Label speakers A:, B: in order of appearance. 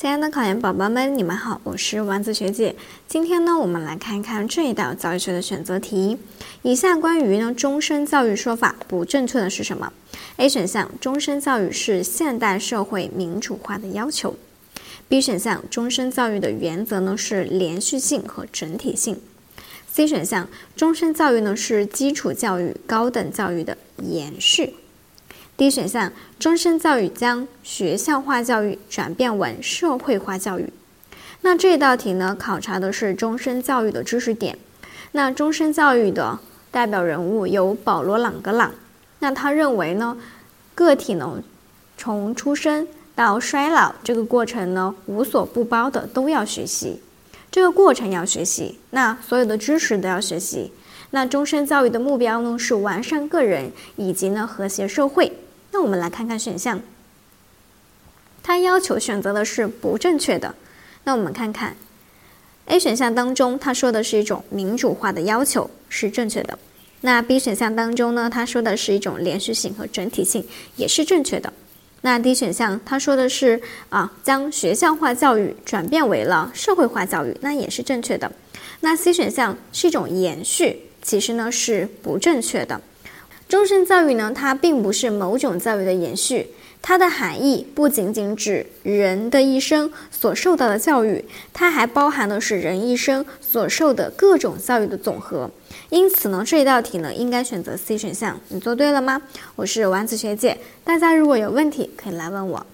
A: 亲爱的考研宝宝们，你们好，我是丸子学姐。今天呢，我们来看一看这一道教育学的选择题。以下关于呢终身教育说法不正确的是什么？A 选项，终身教育是现代社会民主化的要求。B 选项，终身教育的原则呢是连续性和整体性。C 选项，终身教育呢是基础教育、高等教育的延续。D 选项，终身教育将学校化教育转变为社会化教育。那这道题呢，考察的是终身教育的知识点。那终身教育的代表人物有保罗·朗格朗。那他认为呢，个体呢，从出生到衰老这个过程呢，无所不包的都要学习，这个过程要学习，那所有的知识都要学习。那终身教育的目标呢，是完善个人以及呢和谐社会。那我们来看看选项，它要求选择的是不正确的。那我们看看 A 选项当中，他说的是一种民主化的要求是正确的。那 B 选项当中呢，他说的是一种连续性和整体性也是正确的。那 D 选项他说的是啊，将学校化教育转变为了社会化教育，那也是正确的。那 C 选项是一种延续，其实呢是不正确的。终身教育呢，它并不是某种教育的延续，它的含义不仅仅指人的一生所受到的教育，它还包含的是人一生所受的各种教育的总和。因此呢，这一道题呢，应该选择 C 选项。你做对了吗？我是丸子学姐，大家如果有问题可以来问我。